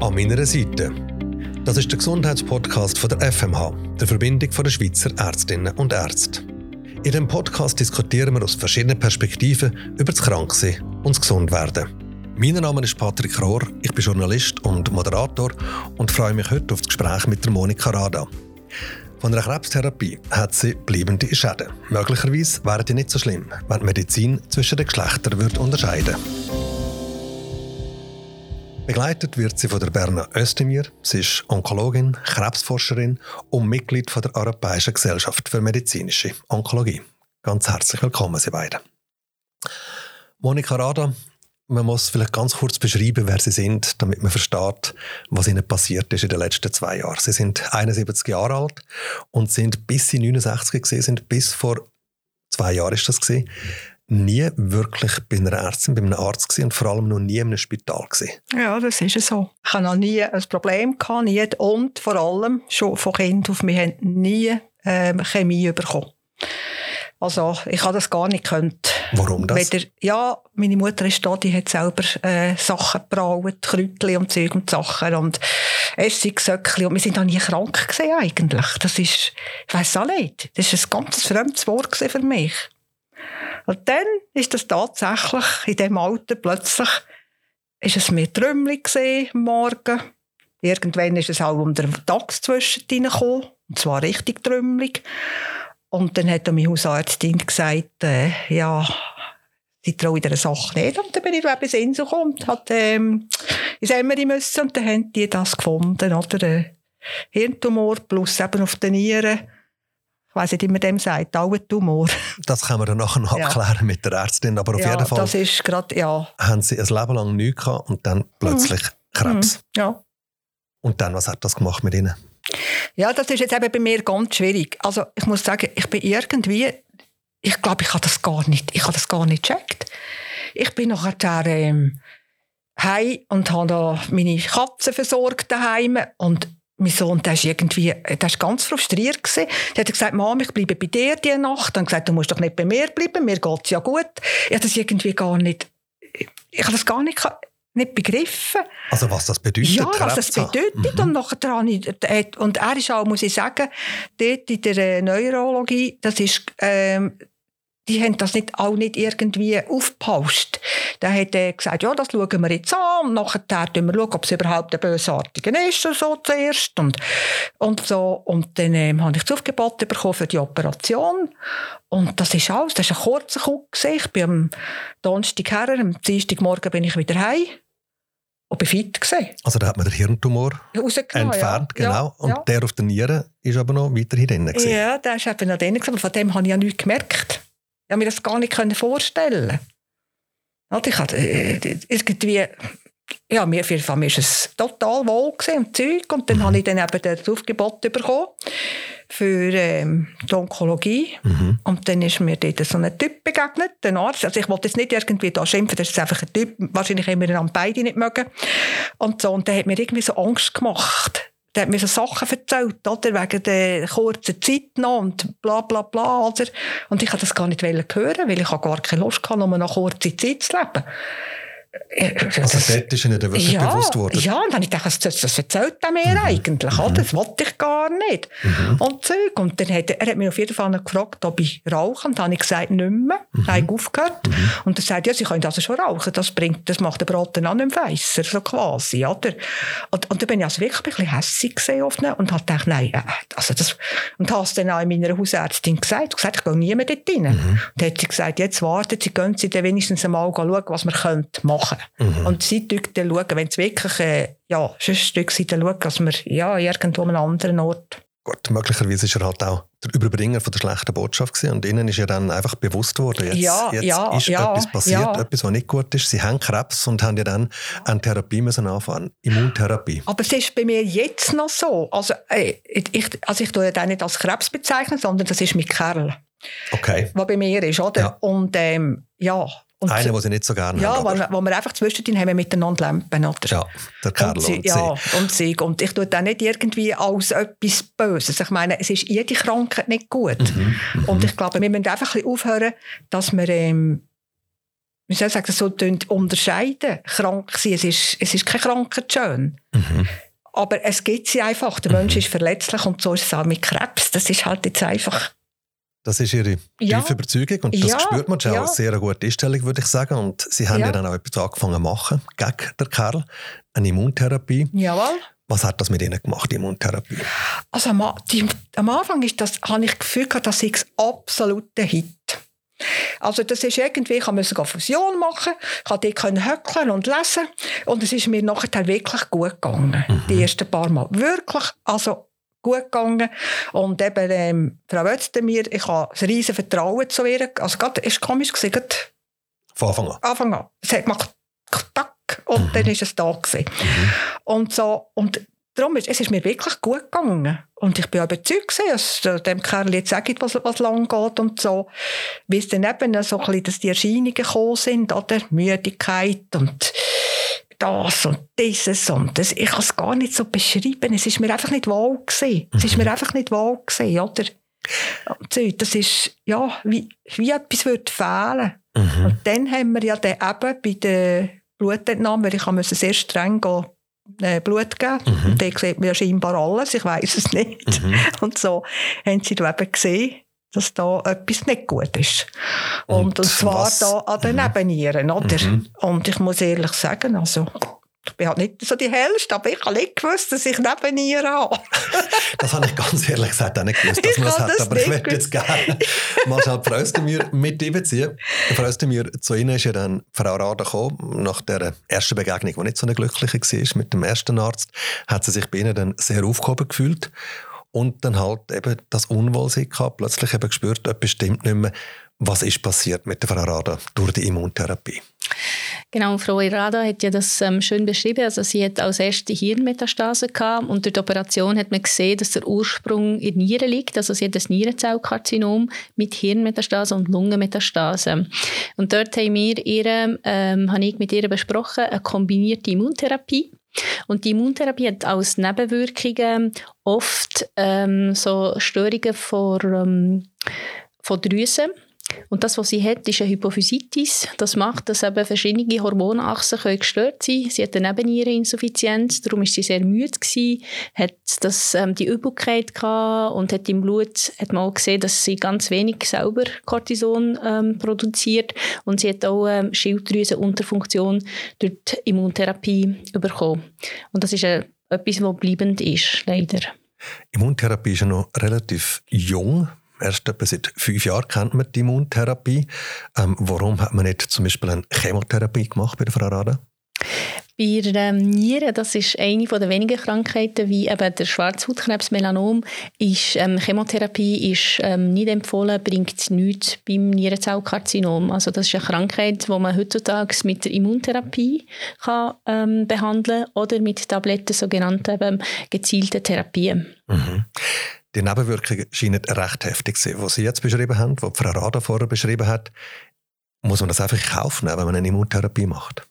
An meiner Seite. Das ist der Gesundheitspodcast von der FMH, der Verbindung der Schweizer Ärztinnen und Ärzte. In diesem Podcast diskutieren wir aus verschiedenen Perspektiven über das Kranksein und das Gesundwerden. Mein Name ist Patrick Rohr, ich bin Journalist und Moderator und freue mich heute auf das Gespräch mit der Monika Rada. Von einer Krebstherapie hat sie bleibende Schäden. Möglicherweise wären die nicht so schlimm, wenn die Medizin zwischen den Geschlechtern unterscheiden würde. Begleitet wird sie von der Berna Özdemir. Sie ist Onkologin, Krebsforscherin und Mitglied von der Europäischen Gesellschaft für medizinische Onkologie. Ganz herzlich willkommen, Sie beiden. Monika Rada, man muss vielleicht ganz kurz beschreiben, wer Sie sind, damit man versteht, was Ihnen passiert ist in den letzten zwei Jahren. Sie sind 71 Jahre alt und sind bis Sie 69 gesehen sind, bis vor zwei Jahren ist das gesehen nie wirklich bei einer Ärztin, bei einem Arzt gewesen und vor allem noch nie in einem Spital gewesen. Ja, das ist so. Ich hatte noch nie ein Problem gehabt, nie. und vor allem schon von Kind auf mich nie ähm, Chemie bekommen. Also ich habe das gar nicht gekannt. Warum das? Weder, ja, meine Mutter ist da, die hat selber äh, Sachen gebraut, Kräutchen und Zeug und Sachen und Essigsöckchen und wir sind da nie krank gewesen eigentlich. Das ist, ich weiss auch nicht, das ist ein ganz fremdes Wort für mich. Und dann ist das tatsächlich in dem Alter plötzlich, ist es mir trümmelig am Morgen. Irgendwann ist es auch um den Tag zwischen gekommen. Und zwar richtig trümmelig. Und dann hat meine Hausärztin gesagt, äh, ja, sie traue dieser Sache nicht. Und dann bin ich bis Insel gekommen und hat ähm, ins Emmeri müssen. Und dann haben die das gefunden, oder? Äh, Hirntumor plus eben auf den Nieren weiß nicht, wie man dem sagt, Augentumor. Das können wir dann nachher noch ja. abklären mit der Ärztin, aber auf ja, jeden Fall das ist grad, ja. haben sie ein Leben lang nichts gehabt und dann plötzlich mhm. Krebs. Mhm. Ja. Und dann, was hat das gemacht mit ihnen? Ja, das ist jetzt eben bei mir ganz schwierig. Also ich muss sagen, ich bin irgendwie, ich glaube, ich habe das gar nicht, ich habe das gar nicht gecheckt. Ich bin nachher ähm, heim und habe da meine Katzen versorgt daheim und mein Sohn, der ist irgendwie, der ist ganz frustriert gewesen. Der hat gesagt, Mama, ich bleibe bei dir die Nacht. Dann gesagt, du musst doch nicht bei mir bleiben, mir geht's ja gut. Ich habe das irgendwie gar nicht, ich habe das gar nicht, nicht begriffen. Also was das bedeutet? Ja, was das bedeutet. Mhm. Und, nachher habe ich, äh, und er ist auch, muss ich sagen, dort in der äh, Neurologie, das ist, ähm, die haben das nicht, auch nicht irgendwie aufgepasst. Dann hat er gesagt, ja, das schauen wir jetzt an und nachher schauen wir, schauen, ob es überhaupt ein Bösartiger ist, so zuerst und, und so. Und dann ähm, habe ich das Aufgebot bekommen für die Operation und das ist alles, das war ein kurzer Kuck. Ich bin am Donnerstag her, am Dienstagmorgen bin ich wieder heim. Und bin fit gewesen. Also da hat man den Hirntumor entfernt, ja. genau. Und ja. der auf der Niere ist aber noch weiterhin drin. Gewesen. Ja, der ist eben noch drin, aber von dem habe ich ja nichts gemerkt. Ich habe mir das gar nicht vorstellen ich hatte äh, irgendwie, ja, mir, für mich war es total wohl und Zeug. Und dann mhm. habe ich dann eben das Aufgebot bekommen für ähm, die Onkologie. Mhm. Und dann ist mir dort so ein Typ begegnet, ein Arzt. Also ich wollte jetzt nicht irgendwie da schimpfen, das ist einfach ein Typ, wahrscheinlich haben wir beide nicht mögen. Und so, und der hat mir irgendwie so Angst gemacht der hat mir so Sachen erzählt, oder? Wegen der kurzen Zeit noch und bla, bla, bla, oder? Und ich wollte das gar nicht hören, weil ich gar keine Lust hatte, nur noch kurze Zeit zu leben. Also das, dort ist Ihnen wirklich ja, bewusst worden? Ja, und dann habe ich gedacht, das, das erzählt er mir mhm. eigentlich, mhm. das wollte ich gar nicht. Mhm. Und Zeug. Und dann hat er, er hat mich auf jeden Fall gefragt, ob ich rauche, und dann habe ich gesagt, nicht mehr. Mhm. habe ich aufgehört. Mhm. Und er sagt, ja, Sie können also schon rauchen, das bringt, das macht den Braten auch nicht weißer, so quasi, oder? Und, und dann bin ich also wirklich ein bisschen hässig gesehen auf ihn und habe gedacht, nein, äh, also das, und habe es dann auch meiner Hausärztin gesagt, gesagt, ich gehe nie mehr dort rein. Mhm. Und dann hat sie gesagt, jetzt warten Sie, gehen Sie dann wenigstens einmal schauen, was wir machen können machen. Mhm. Und sie schauen, wenn es wirklich, äh, ja, sonst schauen, dass wir, ja, irgendwo an einem anderen Ort. Gut, möglicherweise ist er halt auch der Überbringer von der schlechten Botschaft gewesen und ihnen ist ja dann einfach bewusst worden, jetzt, ja, jetzt ja, ist ja, etwas passiert, etwas, was nicht gut ist. Sie haben Krebs und haben ja dann eine Therapie müssen anfangen, Immuntherapie. Aber es ist bei mir jetzt noch so. Also, äh, ich, also ich tue ja den nicht als Krebs bezeichnen, sondern das ist mein Kerl. Okay. Was bei mir ist, oder? Und ähm, ja, und Einen, den sie nicht so gerne ja, haben. Ja, wo wir einfach zwischendrin haben wir miteinander Lampen. Oder? Ja, der Carlo und, sie, und Ja, und sie. Und ich tue das nicht irgendwie als etwas Böses. Ich meine, es ist jede Krankheit nicht gut. Mhm, mhm. und ich glaube, wir müssen einfach ein bisschen aufhören, dass wir ähm, wie soll ich sagen, so unterscheiden. Krank sein, es ist, es ist kein Krankheit schön. Mhm. Aber es gibt sie einfach. Der mhm. Mensch ist verletzlich und so ist es auch mit Krebs. Das ist halt jetzt einfach. Das ist Ihre ja. tiefe Überzeugung und das ja. spürt man schon. Ja. Eine sehr gute Einstellung, würde ich sagen. Und Sie haben ja, ja dann auch etwas angefangen zu machen gegen den Kerl. Eine Immuntherapie. Jawohl. Was hat das mit Ihnen gemacht, die Immuntherapie? Also am, die, am Anfang ist das, habe ich das Gefühl gehabt, das ist absoluter Hit. Also das ist irgendwie, ich musste eine Fusion machen, ich konnte höckeln und lesen und es ist mir nachher wirklich gut gegangen, mhm. die ersten paar Mal. Wirklich, also gut gegangen. Und eben, ähm, Frau Özdemir, ich habe ein riesen Vertrauen zu ihr. Also gerade, ist komisch gewesen, Von Anfang an? Anfang an. Es hat gemacht, tack, und mhm. dann ist es da gewesen. Mhm. Und so, und darum ist es ist mir wirklich gut gegangen. Und ich bin überzeugt, dass dem Kerl jetzt sagt, was, was lang geht und so. Wie es dann eben so ein bisschen, dass die Erscheinungen gekommen sind, oder? Müdigkeit und das und dieses und das. Ich kann es gar nicht so beschreiben. Es ist mir einfach nicht wohl gewesen. Es ist mir mhm. einfach nicht wohl gewesen, oder? Das ist, ja, wie, wie etwas würde fehlen. Mhm. Und dann haben wir ja dann eben bei der Blutentnahme, weil ich musste sehr streng gehen, äh, Blut geben. Mhm. Und dann sieht man ja scheinbar alles, ich weiß es nicht. Mhm. Und so haben sie da eben gesehen, dass da etwas nicht gut ist. Und, und, und zwar was? da an den mhm. Nebennieren, oder? Mhm. Und ich muss ehrlich sagen, also ich bin halt nicht so die hellste, aber ich habe nicht gewusst, dass ich neben ihr habe. das habe ich ganz ehrlich gesagt auch nicht gewusst, dass man das hat. aber ich möchte jetzt gerne mal schnell Frau Özdemir mit einbeziehen. Frau Özdemir, zu Ihnen ist ja dann Frau Rada gekommen, nach der ersten Begegnung, die nicht so eine glückliche war mit dem ersten Arzt, hat sie sich bei Ihnen dann sehr aufgehoben gefühlt und dann halt eben das Unwohlsein gehabt, plötzlich eben gespürt, etwas stimmt nicht mehr. Was ist passiert mit der Frau Rada durch die Immuntherapie? Genau, Frau Irada hat ja das ähm, schön beschrieben. Also sie hat als erste Hirnmetastase gehabt und durch die Operation hat man gesehen, dass der Ursprung in der Niere liegt. Also sie hat das Nierenzellkarzinom mit Hirnmetastase und Lungenmetastase. Und dort haben wir ihre, ähm, habe ich mit ihr besprochen, eine kombinierte Immuntherapie. Und die Immuntherapie hat als Nebenwirkungen oft ähm, so Störungen von, ähm, von Drüsen und das, was sie hat, ist eine Hypophysitis. Das macht, dass eben verschiedene Hormonachsen können gestört sein können. Sie hat eine Nebenniereninsuffizienz, darum war sie sehr müde gewesen, hat das, ähm, die Übelkeit gehabt und hat im Blut hat man auch gesehen, dass sie ganz wenig selber Cortison ähm, produziert und sie hat auch ähm, Schilddrüsenunterfunktion durch die Immuntherapie bekommen. Und das ist eine, etwas, was bleibend ist, leider. Immuntherapie ist ja noch relativ jung erst etwa seit fünf Jahren kennt man die Immuntherapie. Ähm, warum hat man nicht zum Beispiel eine Chemotherapie gemacht bei der Frau Rada? Bei der ähm, Nieren, das ist eine der wenigen Krankheiten, wie eben der Schwarzhautkrebs, Melanom, ist ähm, Chemotherapie ist ähm, nicht empfohlen, bringt nichts beim Nierenzellkarzinom. Also das ist eine Krankheit, die man heutzutage mit der Immuntherapie kann, ähm, behandeln oder mit Tabletten, sogenannten eben, gezielten Therapien. Mhm. Die Nebenwirkungen scheinen recht heftig zu sein. Was Sie jetzt beschrieben haben, was Frau Rada vorher beschrieben hat, muss man das einfach in Kauf nehmen, wenn man eine Immuntherapie macht?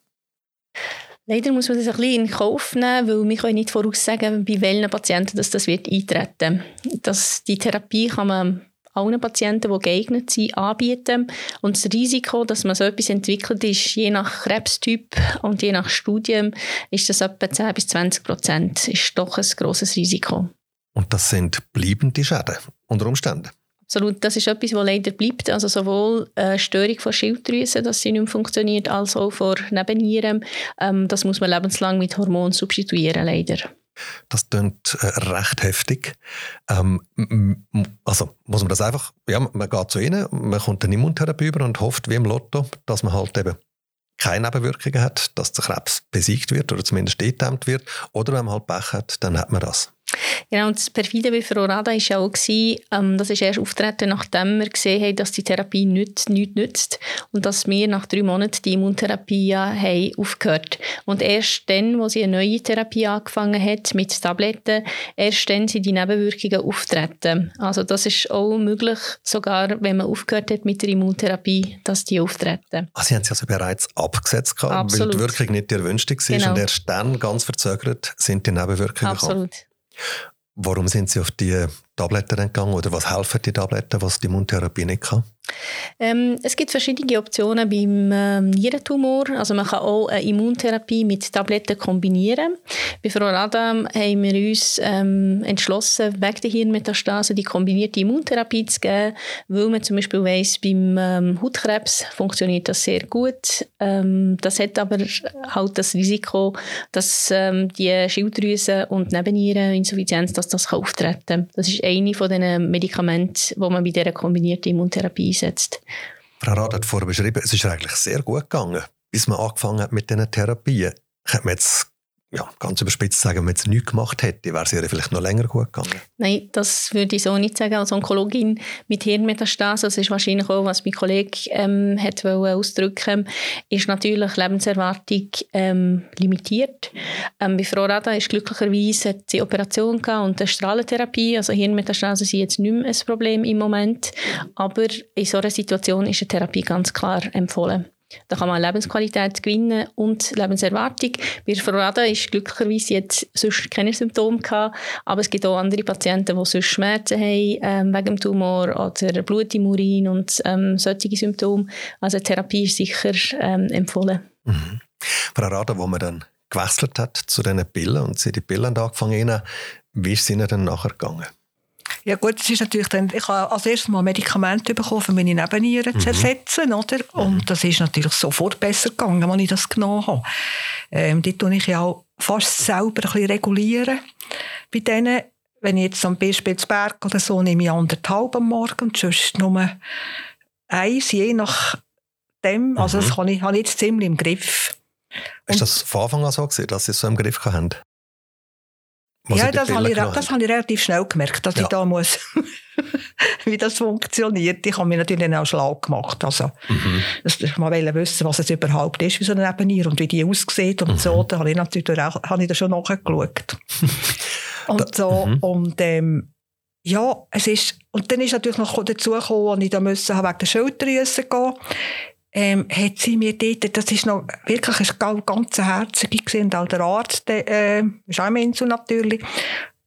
Leider muss man das ein bisschen in Kauf nehmen, weil wir können nicht voraussagen, bei welchen Patienten das, das wird eintreten das, Die Therapie kann man allen Patienten, die geeignet sind, anbieten. Und das Risiko, dass man so etwas entwickelt, ist je nach Krebstyp und je nach Studium, ist das etwa 10 bis 20 Prozent. ist doch ein grosses Risiko. Und das sind bleibende Schäden unter Umständen. Absolut, das ist etwas, was leider bleibt. Also sowohl eine Störung von Schilddrüsen, dass sie nicht mehr funktioniert, als auch von Nebennieren. Ähm, das muss man lebenslang mit Hormonen substituieren, leider. Das klingt äh, recht heftig. Ähm, also muss man das einfach, ja, man geht zu ihnen, man kommt eine Immuntherapie über und hofft wie im Lotto, dass man halt eben keine Nebenwirkungen hat, dass der Krebs besiegt wird oder zumindest gedämmt wird. Oder wenn man halt Pech hat, dann hat man das. Genau, und das perfide bei Frau Rada war ja auch, ähm, das ist erst auftreten, nachdem wir gesehen haben, dass die Therapie nichts, nichts nützt und dass wir nach drei Monaten die Immuntherapie ja haben aufgehört Und erst dann, wo sie eine neue Therapie angefangen hat mit Tabletten, erst dann sind die Nebenwirkungen auftreten. Also das ist auch möglich, sogar wenn man aufgehört hat mit der Immuntherapie, dass die auftreten. Ah, sie haben sie also bereits abgesetzt, gehabt, Absolut. weil die Wirkung nicht die erwünschte war genau. und erst dann, ganz verzögert, sind die Nebenwirkungen Absolut. gekommen. Warum sind Sie auf die Tabletten gegangen oder was helfen die Tabletten, was die Immuntherapie nicht kann? Ähm, es gibt verschiedene Optionen beim ähm, Nierentumor. Also man kann auch eine Immuntherapie mit Tabletten kombinieren. Bei Frau Radam haben wir uns ähm, entschlossen, wegen der Hirnmetastase die kombinierte Immuntherapie zu geben, weil man zum Beispiel weiss, beim ähm, Hautkrebs funktioniert das sehr gut. Ähm, das hat aber halt das Risiko, dass ähm, die Schilddrüse und Nebenniereninsuffizienz, dass das auftreten kann. Das ist eine von den Medikamenten, die man bei dieser kombinierten Immuntherapie einsetzt. Frau Rath hat vorher beschrieben, es ist eigentlich sehr gut gegangen, bis man angefangen hat mit diesen Therapien. Könnte man jetzt ja, ganz überspitzt sagen, wenn man jetzt nichts gemacht hätte, wäre es ihr vielleicht noch länger gut gegangen? Nein, das würde ich so nicht sagen. Als Onkologin mit Hirnmetastase, das ist wahrscheinlich auch, was mein Kollege ähm, hat ausdrücken ist natürlich Lebenserwartung ähm, limitiert. Ähm, bei Frau Rada ist glücklicherweise sie Operation und eine Strahlentherapie, also Hirnmetastase sind jetzt nicht mehr ein Problem im Moment, aber in so einer Situation ist eine Therapie ganz klar empfohlen. Da kann man Lebensqualität gewinnen und Lebenserwartung. Bei Frau Rada ist glücklicherweise jetzt sonst keine Symptome gehabt, aber es gibt auch andere Patienten, die sonst Schmerzen haben ähm, wegen dem Tumor oder Blut im Urin und ähm, solche Symptome. Also Therapie ist sicher ähm, empfohlen. Mhm. Frau Rada, wo man dann gewechselt hat zu diesen Pillen und sie die Pillen angefangen haben, wie es Ihnen dann nachher gegangen? Ja gut, es ist natürlich dann, ich habe als erstes mal Medikamente bekommen, um meine Nebennieren mhm. zu ersetzen, oder? Und das ist natürlich sofort besser gegangen, als ich das genommen habe. Ähm, die tue ich ja auch fast selber ein bisschen regulieren. Bei denen, wenn ich jetzt am Beispielsberg oder so, nehme ich anderthalb am Morgen und sonst nur eins, je nach dem. Also das habe mhm. ich, habe ich jetzt ziemlich im Griff. Ist das von Anfang an so gewesen, dass Sie es so im Griff haben? ja, das habe, ich, das habe ich relativ schnell gemerkt, dass ja. ich da muss, wie das funktioniert. Ich habe mir natürlich auch schlau gemacht. Also, mhm. dass ich mal wissen, was es überhaupt ist, wie so eine Nebenier und wie die aussieht und mhm. so. Da habe ich natürlich auch, habe ich da schon nachgeschaut. und so, mhm. und, ähm, ja, es ist, und dann ist natürlich noch dazu gekommen, als ich da müssen, wegen der Schulterdrüse gehen ähm, hat sie mir dort, das ist noch wirklich eine ganz herzige gesehen, auch der Arzt, der, äh, ist auch Insel natürlich.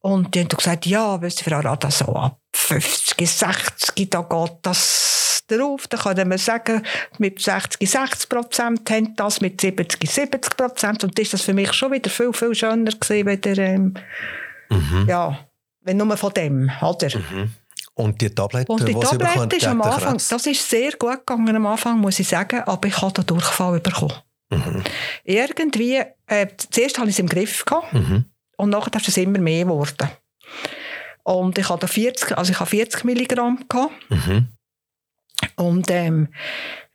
Und die haben gesagt, ja, wisst ihr, Frau Rada, so ab 50, 60, da geht das drauf. Da kann man sagen, mit 60, 60 Prozent haben das, mit 70, 70 Prozent. Und das ist das für mich schon wieder viel, viel schöner gewesen, wieder, ähm, mhm. ja, wenn nur von dem, oder? Mhm. Und die Tabletten, und die Tabletten ist am Anfang, das ist sehr gut gegangen am Anfang, muss ich sagen, aber ich habe den Durchfall bekommen. Mhm. Irgendwie, äh, zuerst hatte ich es im Griff gehabt, mhm. und nachher ist es immer mehr geworden. Und ich hatte 40, also ich habe 40 Milligramm gehabt. Mhm. Und ähm,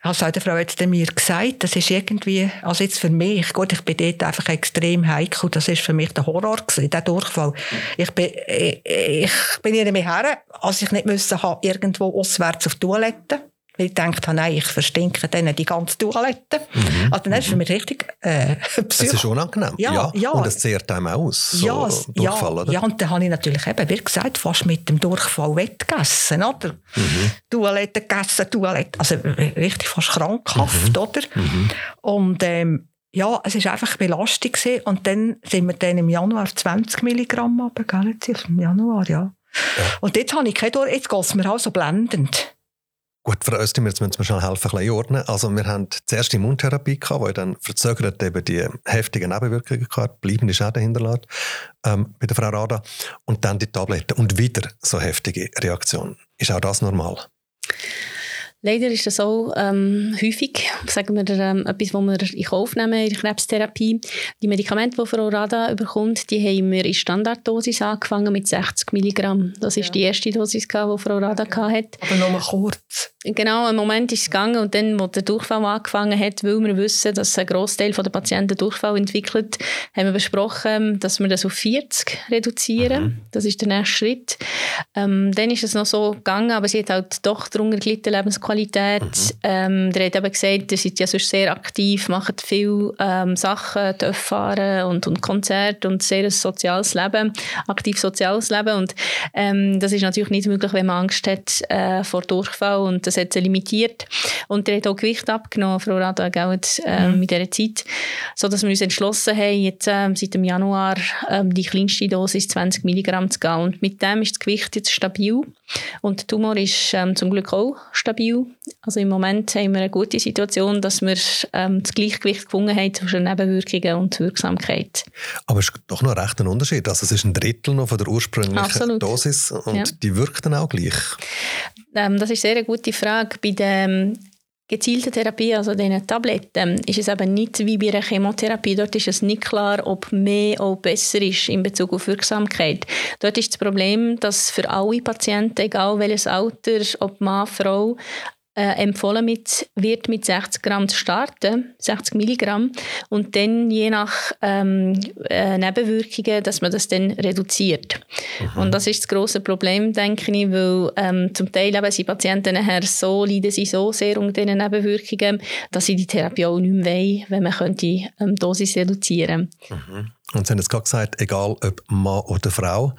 also hat die Frau jetzt mir gesagt, das ist irgendwie, also jetzt für mich, gut, ich bin dort einfach extrem heikel, das ist für mich der Horror gewesen, der Durchfall. Ich bin, ich, ich bin ihr mehr her, als ich nicht müssen haben, irgendwo auswärts auf die Toilette. Weil ich gedacht habe, nein, ich verstinke dann die ganze Toilette. Mhm. Also dann ist für mich richtig äh, Es ist unangenehm. Ja, ja. ja. Und es zehrt einem aus, so ja, Durchfall, ja, oder? Ja, und dann habe ich natürlich eben, wie gesagt, fast mit dem Durchfall wettgegessen, oder? Mhm. Toilette gegessen, Toilette, also richtig fast krankhaft, mhm. oder? Mhm. Und ähm, ja, es war einfach Belastung gewesen. und dann sind wir dann im Januar 20 Milligramm runtergegangen, im Januar, ja. ja. Und jetzt habe ich keine Durch, jetzt geht es mir auch so blendend. Gut, Frau Östimer, jetzt müssen wir schnell helfen, ein bisschen ordnen. Also wir haben zuerst die Immuntherapie gehabt, die dann verzögert eben die heftigen Nebenwirkungen gehabt, bleibende Schäden hinterlässt ähm, bei der Frau Rada. Und dann die Tabletten und wieder so heftige Reaktionen. Ist auch das normal? Leider ist das auch ähm, häufig, sagen wir, ähm, etwas, was wir in Kauf nehmen in der Krebstherapie. Die Medikamente, die Frau Rada bekommt, die haben wir in Standarddosis angefangen mit 60 Milligramm. Das ist ja. die erste Dosis, die Frau Rada ja. hatte. Aber nur kurz. Genau, ein Moment ist es gegangen und dann, wo der Durchfall angefangen hat, weil wir wissen, dass ein Großteil der Patienten Durchfall entwickelt, haben wir besprochen, dass wir das auf 40 reduzieren. Mhm. Das ist der nächste Schritt. Ähm, dann ist es noch so gegangen, aber sie hat halt doch darunter gelitten, Lebensqualität. Mhm. Ähm, der hat eben gesagt, ihr seid ja sonst sehr aktiv, macht viel ähm, Sachen, fahren und, und Konzerte und sehr ein soziales Leben, aktiv soziales Leben und ähm, das ist natürlich nicht möglich, wenn man Angst hat äh, vor Durchfall und das hat sie limitiert. Und der hat auch Gewicht abgenommen, Frau Rada, äh, mhm. in dieser Zeit, sodass wir uns entschlossen haben, jetzt äh, seit dem Januar äh, die kleinste Dosis 20 Milligramm zu gehen. Und mit dem ist das Gewicht jetzt stabil. Und der Tumor ist ähm, zum Glück auch stabil. Also im Moment haben wir eine gute Situation, dass wir ähm, das Gleichgewicht gefunden haben zwischen Nebenwirkungen und Wirksamkeit. Aber es ist doch noch recht ein Unterschied. Also es ist ein Drittel noch von der ursprünglichen Absolut. Dosis und Ja. die wirkt dann auch gleich. Ähm, das ist sehr eine gute Frage. Bei der gezielten Therapie, also diesen Tabletten, ist es eben nicht wie bei einer Chemotherapie. Dort ist es nicht klar, ob mehr auch besser ist in Bezug auf Wirksamkeit. Dort ist das Problem, dass für alle Patienten, egal welches Alter, ob Mann, Frau, äh, empfohlen mit, wird, mit 60 Gramm zu starten, 60 Milligramm, und dann je nach ähm, äh, Nebenwirkungen, dass man das dann reduziert. Und das ist das große Problem, denke ich, weil ähm, zum Teil eben sind Patienten nachher so, leiden sie so sehr unter diesen Nebenwirkungen, dass sie die Therapie auch nicht mehr wollen, wenn man könnte ähm, Dosis reduzieren. Und Sie haben jetzt gerade gesagt, egal ob Mann oder Frau,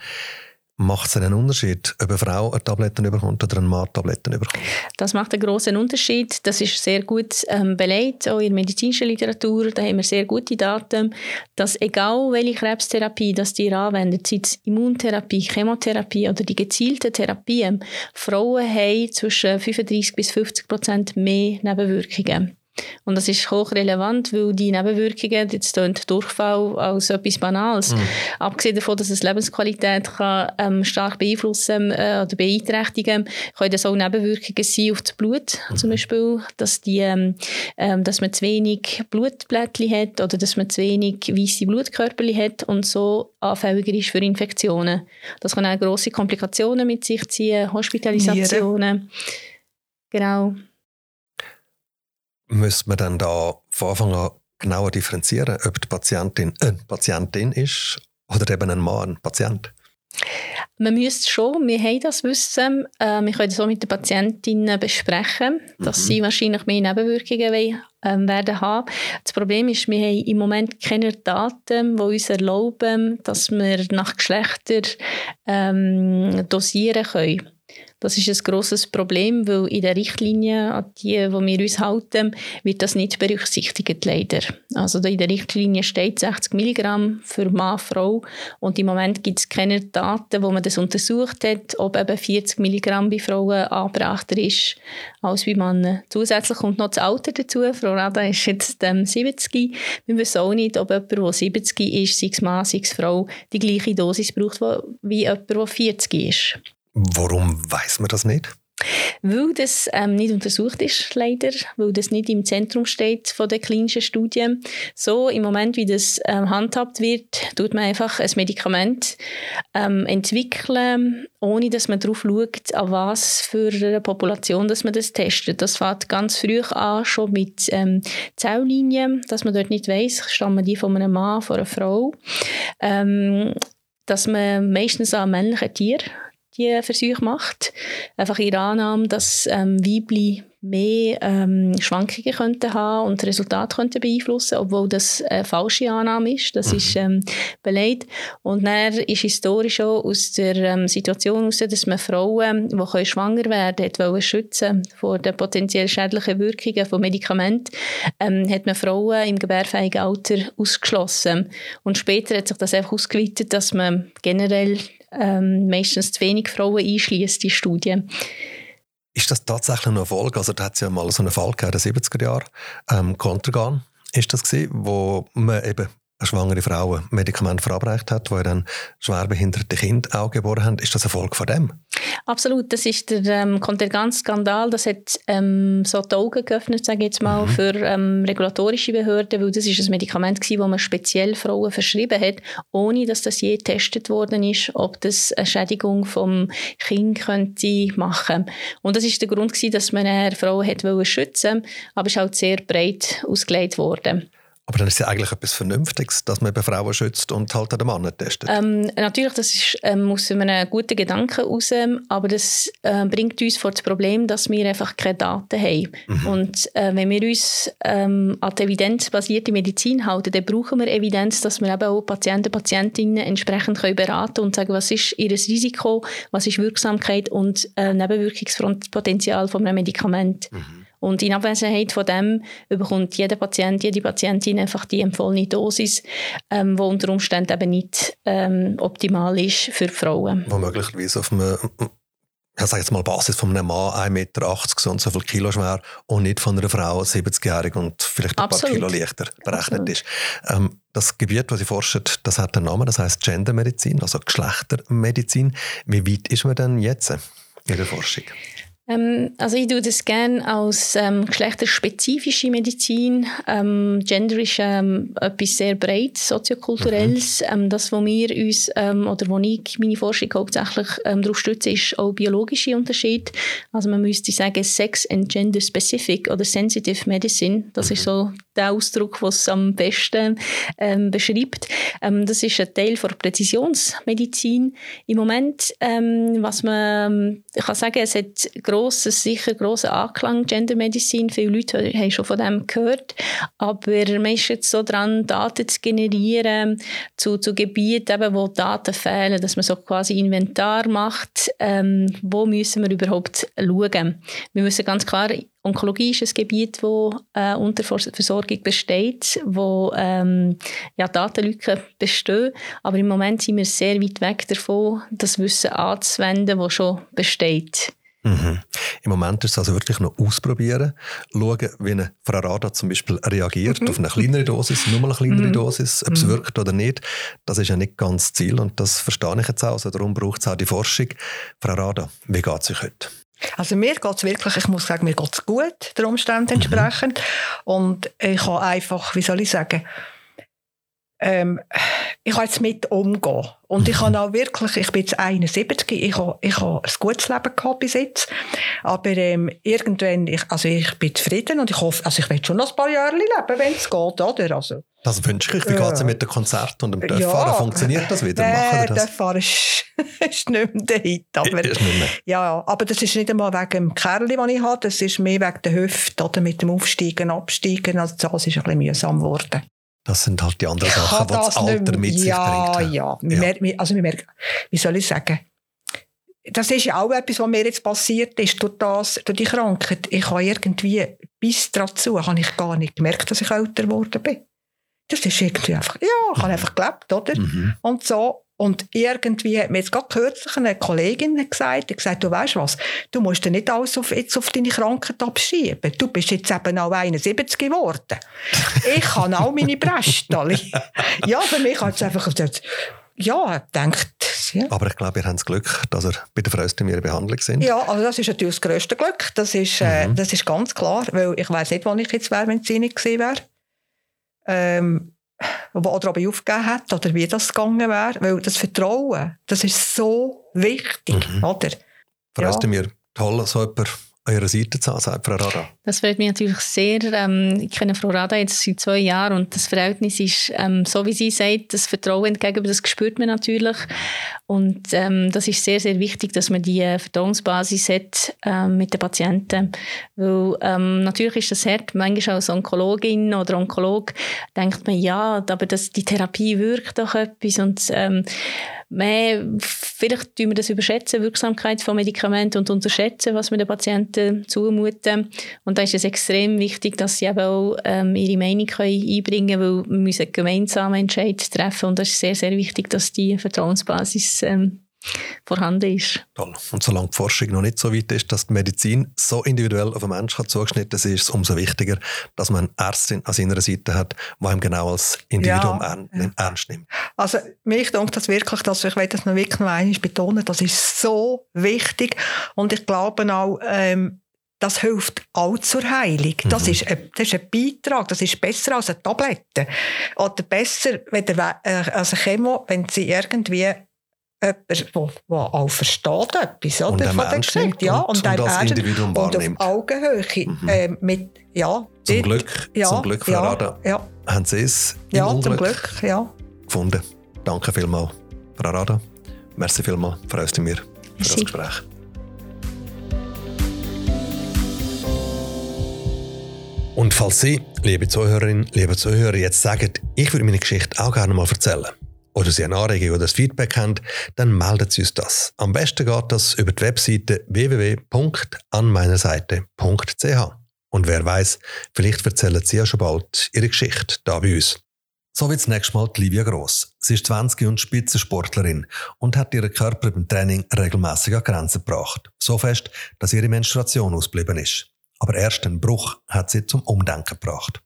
macht es einen Unterschied, ob eine Frau eine Tabletten bekommt oder ein Mann Tabletten bekommt? Das macht einen großen Unterschied. Das ist sehr gut ähm, belegt, auch in der medizinischen Literatur. Da haben wir sehr gute Daten, dass egal welche Krebstherapie das die anwendet, sei es Immuntherapie, Chemotherapie oder die gezielte Therapien, Frauen haben zwischen 35 bis 50 Prozent mehr Nebenwirkungen. Und das ist hochrelevant, weil die Nebenwirkungen, jetzt tönt Durchfall als etwas Banales, abgesehen davon, dass es Lebensqualität kann, ähm, stark beeinflussen äh, oder beeinträchtigen, können das auch Nebenwirkungen sein auf das Blut, zum Beispiel, dass, die, ähm, ähm, dass man zu wenig Blutblättchen hat oder dass man zu wenig weiße Blutkörperchen hat und so anfälliger ist für Infektionen. Das kann auch grosse Komplikationen mit sich ziehen, Hospitalisationen. Genau. Müsste man dann da von Anfang an genauer differenzieren, ob die Patientin eine Patientin ist oder eben ein Mann, ein Patient? Man müsste schon, wir haben das Wissen, äh, wir können das auch mit den Patientinnen besprechen, dass Mhm. sie wahrscheinlich mehr Nebenwirkungen wollen, ähm, werden haben. Das Problem ist, wir haben im Moment keine Daten, die uns erlauben, dass wir nach Geschlechter ähm, dosieren können. Das ist ein grosses Problem, weil in der Richtlinie, an die, wo wir uns halten, wird das nicht berücksichtigt, leider. Also in der Richtlinie steht 60 Milligramm für Mann, Frau und im Moment gibt es keine Daten, wo man das untersucht hat, ob eben 40 Milligramm bei Frauen angebrachter ist als bei Männern. Zusätzlich kommt noch das Alter dazu. Frau Rada ist jetzt ähm, 70. Wir wissen auch nicht, ob jemand, der 70 ist, sei es Mann, sei es Frau, die gleiche Dosis braucht wie jemand, der 40 ist. Warum weiß man das nicht? Weil das ähm, nicht untersucht ist, leider, weil das nicht im Zentrum steht von der klinischen Studien. So im Moment, wie das ähm, handhabt wird, tut man einfach ein Medikament ähm, entwickeln, ohne dass man darauf schaut, an was für eine Population dass man das testet. Das fängt ganz früh an, schon mit ähm, Zelllinien, dass man dort nicht weiß, stammen die von einem Mann, von einer Frau. Ähm, dass man meistens an männlichen Tier die Versuche macht. Einfach in der Annahme, dass ähm, Weibli mehr ähm, Schwankungen könnten haben und Resultate könnten beeinflussen, obwohl das eine falsche Annahme ist. Das ist ähm, belegt. Und dann ist historisch auch aus der ähm, Situation heraus, dass man Frauen, die können schwanger werden können, wollen schützen vor den potenziell schädlichen Wirkungen von Medikamenten, ähm, hat man Frauen im gebärfähigen Alter ausgeschlossen. Und später hat sich das einfach ausgeweitet, dass man generell ähm, meistens zu wenig Frauen einschließt in Studien. Ist das tatsächlich ein Erfolg? Also da hat es ja mal so einen Fall gegeben in den 70er Jahren. Ähm, Contergan ist das gewesen, wo man eben schwangere Frau ein Medikament verabreicht hat, wo dann schwerbehinderte Kinder auch geboren haben. Ist das ein Erfolg von dem? Absolut, das ist der ähm, Kontergan-Skandal. Das hat ähm, so die Augen geöffnet, sage ich jetzt mal, für ähm, regulatorische Behörden, weil das ist ein Medikament gewesen, das man speziell Frauen verschrieben hat, ohne dass das je getestet worden ist, ob das eine Schädigung vom Kind könnte machen. Und das ist der Grund gewesen, dass man Frauen hat schützen, aber es ist halt sehr breit ausgelegt worden. Aber dann ist es ja eigentlich etwas Vernünftiges, dass man eben Frauen schützt und halt den Mann nicht testet. Ähm, natürlich, das ist ähm, aus einem guten Gedanken heraus, aber das äh, bringt uns vor das Problem, dass wir einfach keine Daten haben. Und äh, wenn wir uns ähm, an die evidenzbasierte Medizin halten, dann brauchen wir Evidenz, dass wir eben auch Patienten, Patientinnen entsprechend können beraten und sagen, was ist ihr Risiko, was ist Wirksamkeit und äh, Nebenwirkungspotenzial von einem Medikament. Und in Abwesenheit von dem bekommt jeder Patient, jede Patientin einfach die empfohlene Dosis, ähm, die unter Umständen eben nicht ähm, optimal ist für Frauen. Wo möglicherweise auf einem ja, sag jetzt mal, Basis von einem Mann 1,80 Meter und so viel Kilo schwer und nicht von einer Frau 70-jährig und vielleicht ein Absolut. paar Kilo leichter berechnet Absolut. ist. Ähm, das Gebiet, das Sie forschen, das hat einen Namen, das heißt Gendermedizin, also Geschlechtermedizin. Wie weit ist man denn jetzt in der Forschung? Ähm, also ich tue das gerne als ähm, geschlechterspezifische Medizin. Ähm, Gender ist ähm, etwas sehr breit, soziokulturelles. Mhm. Ähm, das, wo wir uns ähm, oder wo ich meine Forschung hauptsächlich ähm, darauf stütze, ist auch biologische Unterschied. Also man müsste sagen Sex and Gender Specific oder Sensitive Medicine. Das mhm. ist so der Ausdruck, was es am besten ähm, beschreibt. Ähm, das ist ein Teil der Präzisionsmedizin. Im Moment, ähm, was man, ich kann sagen, es hat grosses, sicher grossen Anklang, Gendermedizin. Viele Leute haben schon von dem gehört. Aber man ist jetzt so dran, Daten zu generieren zu, zu Gebieten, eben, wo Daten fehlen, dass man so quasi Inventar macht. Ähm, wo müssen wir überhaupt schauen? Wir müssen ganz klar Onkologie ist ein Gebiet, wo äh, Unterversorgung besteht, wo ähm, ja, Datenlücken bestehen. Aber im Moment sind wir sehr weit weg davon, das Wissen anzuwenden, das schon besteht. Mhm. Im Moment ist es also wirklich noch ausprobieren, schauen, wie eine Frarada zum Beispiel reagiert mhm. auf eine kleinere Dosis, nur mal eine kleinere mhm. Dosis, ob es mhm. wirkt oder nicht. Das ist ja nicht ganz das Ziel und das verstehe ich jetzt auch. Also darum braucht es auch die Forschung. Frarada, wie geht es euch heute? Also mir geht es wirklich, ich muss sagen, mir geht es gut, der Umständen mhm. entsprechend. Und ich habe einfach, wie soll ich sagen, ähm, ich kann jetzt mit umgehen. Und ich habe auch wirklich, ich bin jetzt 71, ich habe, ich habe ein gutes Leben gehabt bis jetzt. Aber ähm, irgendwann, ich, also ich bin zufrieden und ich hoffe, also ich will schon noch ein paar Jahre leben, wenn es geht, oder? Also, das wünsche ich. Wie geht es mit dem Konzert und dem Dörffahren? Ja, Funktioniert das wieder? Machen äh, Dörffahren ist, ist nicht mehr der Hit. Aber, ist nicht mehr. Ja, aber das ist nicht einmal wegen dem Kerl, den ich habe. Das ist mehr wegen der Hüfte oder mit dem Aufsteigen, Absteigen. Also das ist ein bisschen mühsam geworden. Das sind halt die anderen Sachen, die das Alter mit sich ja, bringt. Ja, ja. Wir, also wir merken, wie soll ich sagen, das ist ja auch etwas, was mir jetzt passiert ist, durch, das, durch die Krankheit. Ich habe irgendwie bis dazu habe ich gar nicht gemerkt, dass ich älter geworden bin. Das ist irgendwie einfach, ja, ich habe einfach gelebt, oder? Mhm. Und so. Und irgendwie hat mir jetzt gerade kürzlich eine Kollegin gesagt, die gesagt, du weißt was, du musst dir nicht alles auf, jetzt auf deine Krankheit abschieben. Du bist jetzt eben auch 71 geworden. ich habe auch meine Brüste. ja, für mich hat es einfach gesagt, ja, denkt, ja. Aber ich glaube, ihr habt das Glück, dass ihr bei der Fröste in ihrer Behandlung sind. Ja, also das ist natürlich das grösste Glück. Das ist, äh, mhm. das ist ganz klar, weil ich weiß nicht, wo ich jetzt wäre, wenn es nicht gewesen wäre. Ähm, oder ob ich aufgegeben hätte oder wie das gegangen wäre. Weil das Vertrauen, das ist so wichtig, mhm. oder? Freust ja. mir toll, so jemand Ihrer Seite zu haben, sagt Frau Rada? Das freut mich natürlich sehr. Ähm, ich kenne Frau Rada jetzt seit zwei Jahren und das Verhältnis ist, ähm, so wie sie sagt, das Vertrauen entgegen, das spürt man natürlich. Und ähm, das ist sehr, sehr wichtig, dass man die Vertrauensbasis hat ähm, mit den Patienten. Weil ähm, natürlich ist das hart. Manchmal als Onkologin oder Onkolog denkt man, ja, aber das, die Therapie wirkt doch etwas und man, vielleicht tun wir das überschätzen, Wirksamkeit von Medikamenten und unterschätzen, was wir den Patienten zumuten. Und da ist es extrem wichtig, dass sie eben auch ähm, ihre Meinung können einbringen können, weil wir müssen gemeinsam Entscheid treffen und das ist sehr, sehr wichtig, dass die Vertrauensbasis ähm, vorhanden ist. Toll. Und solange die Forschung noch nicht so weit ist, dass die Medizin so individuell auf den Menschen zugeschnitten ist, ist es umso wichtiger, dass man eine Ärztin an seiner Seite hat, die ihm genau als Individuum ja. ernst nimmt. Also mich denke das wirklich, dass ich will das noch wirklich noch einmal betonen, das ist so wichtig und ich glaube auch, ähm, das hilft auch zur Heilung. Das, mhm. ist ein, das ist ein Beitrag, das ist besser als eine Tablette. Oder besser äh, als eine Chemo, wenn sie irgendwie jemand, der auch versteht etwas oder, und von der Geschichte. Ja, und, und, und als Individuum wahrnimmt. Und auf Augenhöhe. Mhm. Äh, mit, ja, zum, Glück, ja, zum Glück, Frau ja, Rada, ja. haben Sie es im ja, Unglück zum Glück, ja. gefunden. Danke vielmals, Frau Rada. Merci vielmals, Frau Östemir, für das Gespräch. Und falls Sie, liebe Zuhörerinnen, liebe Zuhörer, jetzt sagen, ich würde meine Geschichte auch gerne mal erzählen, oder Sie eine Anregung oder ein Feedback haben, dann melden Sie uns das. Am besten geht das über die Webseite www.anmeinerseite.ch. Und wer weiß, vielleicht erzählen Sie ja schon bald Ihre Geschichte da bei uns. So wie das nächste Mal die Livia Gross. Sie ist 20 und Spitzensportlerin und hat ihren Körper beim Training regelmäßig an Grenzen gebracht. So fest, dass ihre Menstruation ausgeblieben ist. Aber erst ein Bruch hat sie zum Umdenken gebracht.